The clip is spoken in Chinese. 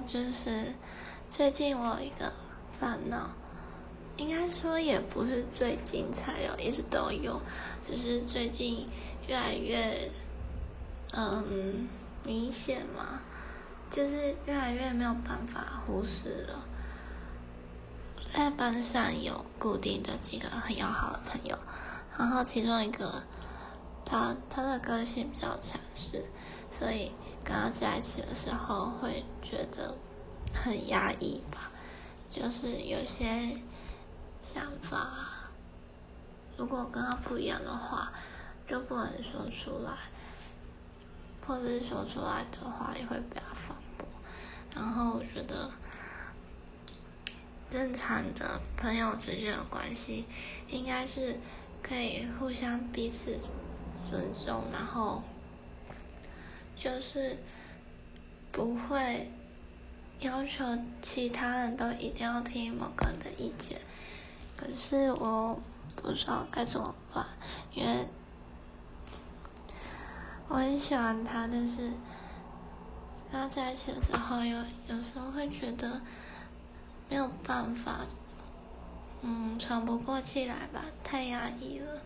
就是最近我有一个烦恼，应该说也不是最近才有，一直都有，只是最近越来越嗯明显嘛，就是越来越没有办法忽视了。在班上有固定的几个很要好的朋友，然后其中一个他他的个性比较强势，所以。跟他在一起的时候会觉得很压抑吧，就是有些想法，如果跟他不一样的话，就不能说出来，或者是说出来的话也会被他反驳。然后我觉得，正常的朋友之间的关系，应该是可以互相彼此尊重，然后。就是不会要求其他人都一定要听某个人的意见，可是我不知道该怎么办，因为我很喜欢他，但是跟他在一起的时候，有有时候会觉得没有办法，嗯，喘不过气来吧，太压抑了，